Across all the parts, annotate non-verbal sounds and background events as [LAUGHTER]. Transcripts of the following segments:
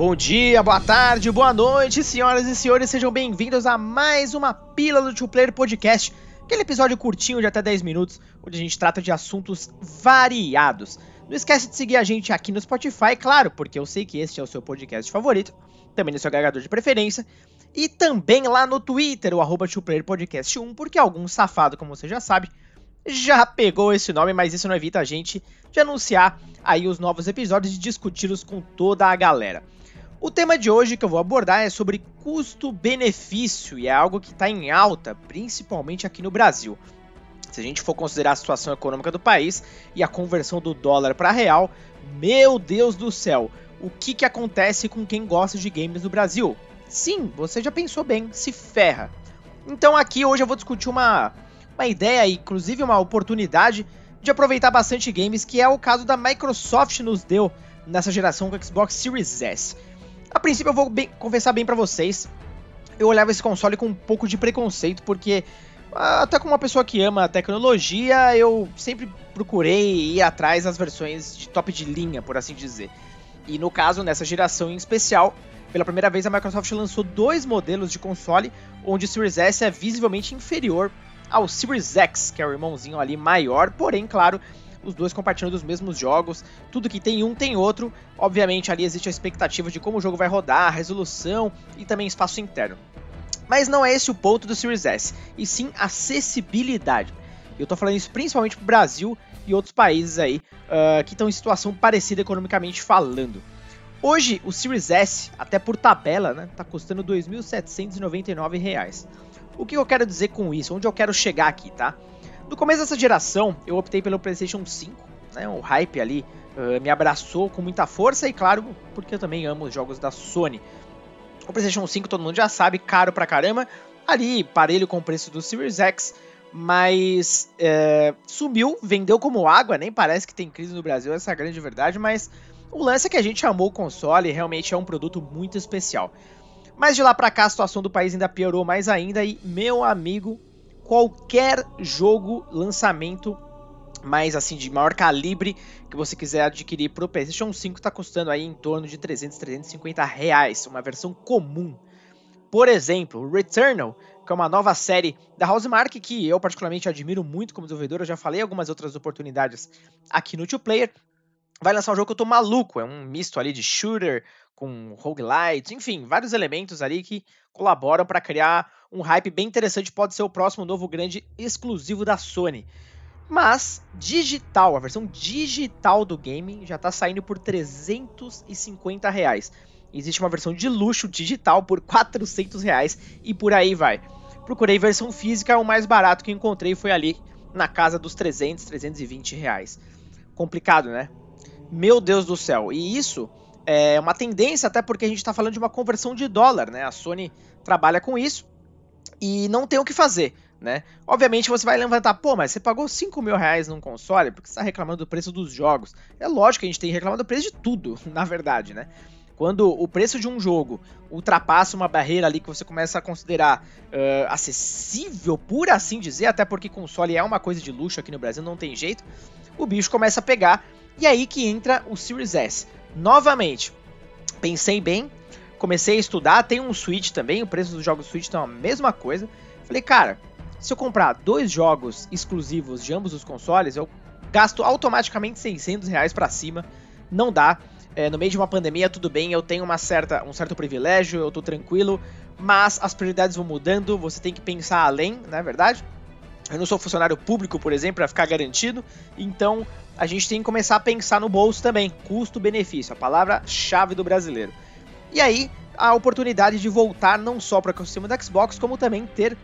Bom dia, boa tarde, boa noite, senhoras e senhores, sejam bem-vindos a mais uma Pílula do Two Player Podcast, aquele episódio curtinho de até 10 minutos, onde a gente trata de assuntos variados. Não esquece de seguir a gente aqui no Spotify, claro, porque eu sei que este é o seu podcast favorito, também no seu agregador de preferência, e também lá no Twitter, o arroba Podcast 1, porque algum safado, como você já sabe, já pegou esse nome, mas isso não evita a gente de anunciar aí os novos episódios e discuti-los com toda a galera. O tema de hoje que eu vou abordar é sobre custo-benefício e é algo que está em alta, principalmente aqui no Brasil. Se a gente for considerar a situação econômica do país e a conversão do dólar para real, meu Deus do céu, o que, que acontece com quem gosta de games no Brasil? Sim, você já pensou bem, se ferra. Então aqui hoje eu vou discutir uma, uma ideia, inclusive uma oportunidade de aproveitar bastante games, que é o caso da Microsoft nos deu nessa geração com o Xbox Series S. A princípio eu vou bem, bem para vocês, eu olhava esse console com um pouco de preconceito, porque ah, até como uma pessoa que ama a tecnologia, eu sempre procurei ir atrás das versões de top de linha, por assim dizer. E no caso, nessa geração em especial, pela primeira vez a Microsoft lançou dois modelos de console, onde o Series S é visivelmente inferior ao Series X, que é o irmãozinho ali maior, porém, claro, os dois compartilhando os mesmos jogos, tudo que tem um tem outro. Obviamente ali existe a expectativa de como o jogo vai rodar, resolução e também espaço interno. Mas não é esse o ponto do Series S, e sim acessibilidade. Eu tô falando isso principalmente pro Brasil e outros países aí uh, que estão em situação parecida economicamente falando. Hoje, o Series S, até por tabela, né, tá custando R$ 2.799. O que eu quero dizer com isso? Onde eu quero chegar aqui, tá? No começo dessa geração, eu optei pelo PlayStation 5, né? O hype ali uh, me abraçou com muita força e, claro, porque eu também amo os jogos da Sony. O PlayStation 5 todo mundo já sabe, caro pra caramba. Ali, parelho com o preço do Series X, mas é, sumiu, vendeu como água, nem parece que tem crise no Brasil, essa é a grande verdade, mas o lance é que a gente amou o console, realmente é um produto muito especial. Mas de lá pra cá a situação do país ainda piorou mais ainda e, meu amigo, qualquer jogo lançamento mais assim de maior calibre que você quiser adquirir para o PlayStation 5 está custando aí em torno de 300, 350 reais, uma versão comum. Por exemplo, Returnal, que é uma nova série da Housemark que eu particularmente admiro muito como desenvolvedor, eu já falei algumas outras oportunidades aqui no Two Player. Vai lançar um jogo que eu tô maluco, é um misto ali de shooter com roguelites, enfim, vários elementos ali que colaboram para criar um hype bem interessante, pode ser o próximo novo grande exclusivo da Sony. Mas digital, a versão digital do game já está saindo por 350 reais. Existe uma versão de luxo digital por 400 reais e por aí vai. Procurei versão física, o mais barato que encontrei foi ali na casa dos 300, 320 reais. Complicado, né? Meu Deus do céu. E isso é uma tendência, até porque a gente está falando de uma conversão de dólar, né? A Sony trabalha com isso e não tem o que fazer, né? Obviamente você vai levantar, pô, mas você pagou 5 mil reais num console porque você está reclamando do preço dos jogos. É lógico que a gente tem reclamado do preço de tudo, [LAUGHS] na verdade, né? Quando o preço de um jogo ultrapassa uma barreira ali que você começa a considerar uh, acessível, por assim dizer, até porque console é uma coisa de luxo aqui no Brasil, não tem jeito, o bicho começa a pegar. E aí que entra o Series S. Novamente, pensei bem, comecei a estudar, tem um Switch também, o preço dos jogos Switch estão a mesma coisa. Falei, cara, se eu comprar dois jogos exclusivos de ambos os consoles, eu gasto automaticamente 600 reais para cima. Não dá. É, no meio de uma pandemia, tudo bem, eu tenho uma certa, um certo privilégio, eu tô tranquilo, mas as prioridades vão mudando, você tem que pensar além, não é verdade? Eu não sou funcionário público, por exemplo, para ficar garantido, então a gente tem que começar a pensar no bolso também, custo-benefício, a palavra-chave do brasileiro. E aí, a oportunidade de voltar não só para o ecossistema da Xbox, como também ter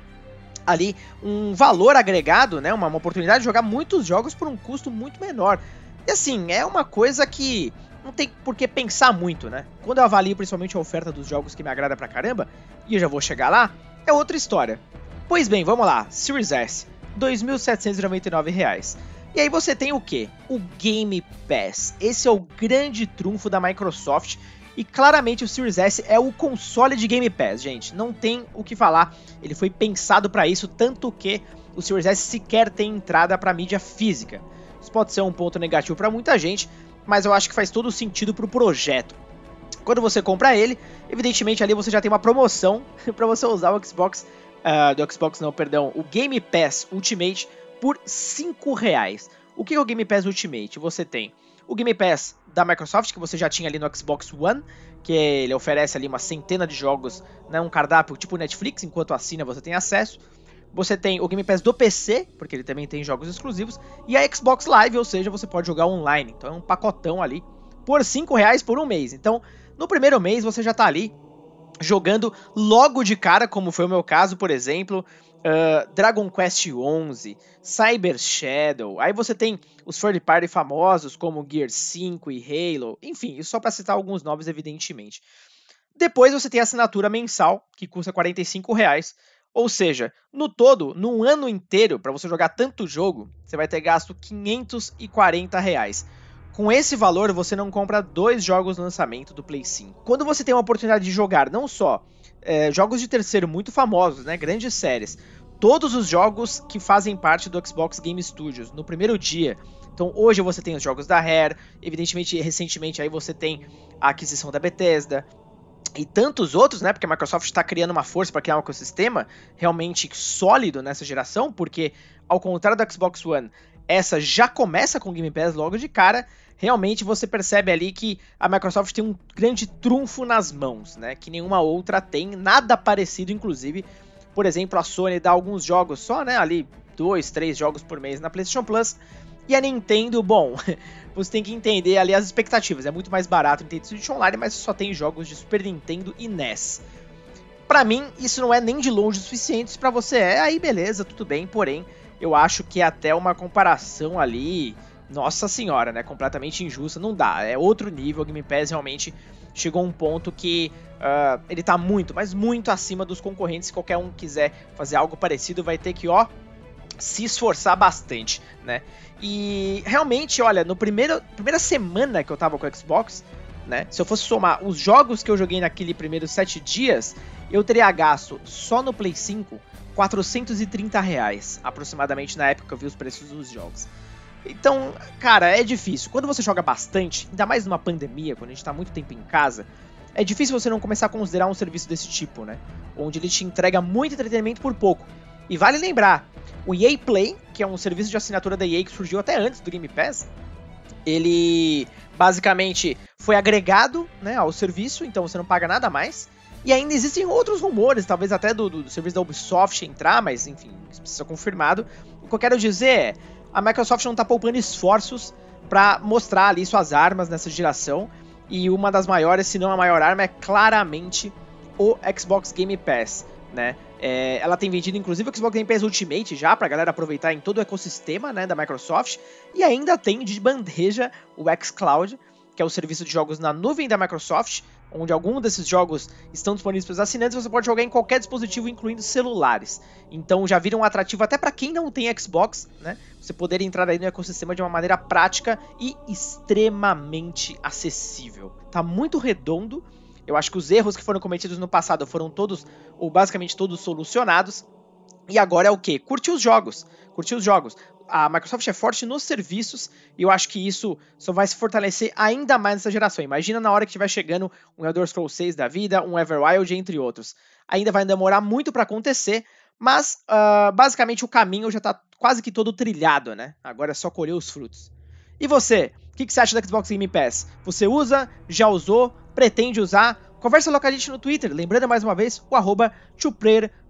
ali um valor agregado, né? Uma, uma, oportunidade de jogar muitos jogos por um custo muito menor. E assim, é uma coisa que não tem por que pensar muito, né? Quando eu avalio principalmente a oferta dos jogos que me agrada pra caramba, e eu já vou chegar lá, é outra história. Pois bem, vamos lá, Series S, R$ 2.799. E aí você tem o que? O Game Pass. Esse é o grande trunfo da Microsoft e claramente o Series S é o console de Game Pass, gente. Não tem o que falar. Ele foi pensado para isso, tanto que o Series S sequer tem entrada para mídia física. Isso pode ser um ponto negativo para muita gente, mas eu acho que faz todo sentido para o projeto. Quando você compra ele, evidentemente ali você já tem uma promoção [LAUGHS] para você usar o Xbox, uh, do Xbox não, perdão, o Game Pass Ultimate por 5 reais. O que é o Game Pass Ultimate? Você tem o Game Pass da Microsoft, que você já tinha ali no Xbox One, que ele oferece ali uma centena de jogos, né, um cardápio tipo Netflix, enquanto assina você tem acesso. Você tem o Game Pass do PC, porque ele também tem jogos exclusivos, e a Xbox Live, ou seja, você pode jogar online. Então é um pacotão ali por 5 reais por um mês. Então, no primeiro mês você já está ali jogando logo de cara, como foi o meu caso, por exemplo, uh, Dragon Quest XI, Cyber Shadow, aí você tem os third party famosos como Gear 5 e Halo, enfim, isso só para citar alguns nomes, evidentemente. Depois você tem a assinatura mensal, que custa 45 reais, ou seja, no todo, num ano inteiro, para você jogar tanto jogo, você vai ter gasto 540 reais. Com esse valor, você não compra dois jogos no lançamento do Play 5. Quando você tem a oportunidade de jogar não só é, jogos de terceiro muito famosos, né, grandes séries, todos os jogos que fazem parte do Xbox Game Studios no primeiro dia. Então hoje você tem os jogos da Rare, evidentemente recentemente aí você tem a aquisição da Bethesda, e tantos outros, né? Porque a Microsoft está criando uma força para criar um ecossistema realmente sólido nessa geração, porque ao contrário do Xbox One, essa já começa com Game Pass logo de cara realmente você percebe ali que a Microsoft tem um grande trunfo nas mãos, né? Que nenhuma outra tem, nada parecido, inclusive. Por exemplo, a Sony dá alguns jogos só, né? Ali, dois, três jogos por mês na PlayStation Plus. E a Nintendo, bom, [LAUGHS] você tem que entender ali as expectativas. É muito mais barato o Nintendo Switch Online, mas só tem jogos de Super Nintendo e NES. Para mim, isso não é nem de longe o suficiente. Para você é, aí beleza, tudo bem. Porém, eu acho que é até uma comparação ali nossa senhora, né? Completamente injusta. Não dá. É outro nível. O Game Pass realmente chegou a um ponto que uh, ele tá muito, mas muito acima dos concorrentes. Se qualquer um quiser fazer algo parecido, vai ter que, ó, se esforçar bastante, né? E realmente, olha, no primeiro primeira semana que eu tava com o Xbox, né? Se eu fosse somar os jogos que eu joguei naquele primeiros sete dias, eu teria gasto só no Play 5 430 reais, aproximadamente na época que eu vi os preços dos jogos. Então, cara, é difícil. Quando você joga bastante, ainda mais numa pandemia, quando a gente tá muito tempo em casa, é difícil você não começar a considerar um serviço desse tipo, né? Onde ele te entrega muito entretenimento por pouco. E vale lembrar, o EA Play, que é um serviço de assinatura da EA que surgiu até antes do Game Pass, ele basicamente foi agregado né, ao serviço, então você não paga nada mais. E ainda existem outros rumores, talvez até do, do, do serviço da Ubisoft entrar, mas enfim, isso precisa ser confirmado. O que eu quero dizer é, a Microsoft não está poupando esforços para mostrar ali suas armas nessa geração. E uma das maiores, se não a maior arma, é claramente o Xbox Game Pass, né? É, ela tem vendido inclusive o Xbox Game Pass Ultimate já para a galera aproveitar em todo o ecossistema né, da Microsoft e ainda tem de bandeja o xCloud, que é o serviço de jogos na nuvem da Microsoft, onde alguns desses jogos estão disponíveis para os assinantes, você pode jogar em qualquer dispositivo, incluindo celulares. Então já vira um atrativo até para quem não tem Xbox, né? Você poder entrar aí no ecossistema de uma maneira prática e extremamente acessível. Tá muito redondo. Eu acho que os erros que foram cometidos no passado foram todos, ou basicamente todos, solucionados. E agora é o que? Curtir os jogos. Curtir os jogos a Microsoft é forte nos serviços e eu acho que isso só vai se fortalecer ainda mais nessa geração. Imagina na hora que estiver chegando um Elder Scrolls 6 da vida, um Everwild, entre outros. Ainda vai demorar muito para acontecer, mas uh, basicamente o caminho já está quase que todo trilhado, né? Agora é só colher os frutos. E você? O que, que, você acha da Xbox Game Pass? Você usa? Já Pretende usar? Conversa lá com a gente no Twitter. Lembrando mais uma vez o arroba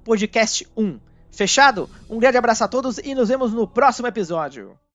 Podcast 1. Fechado? Um grande abraço a todos e nos vemos no próximo episódio.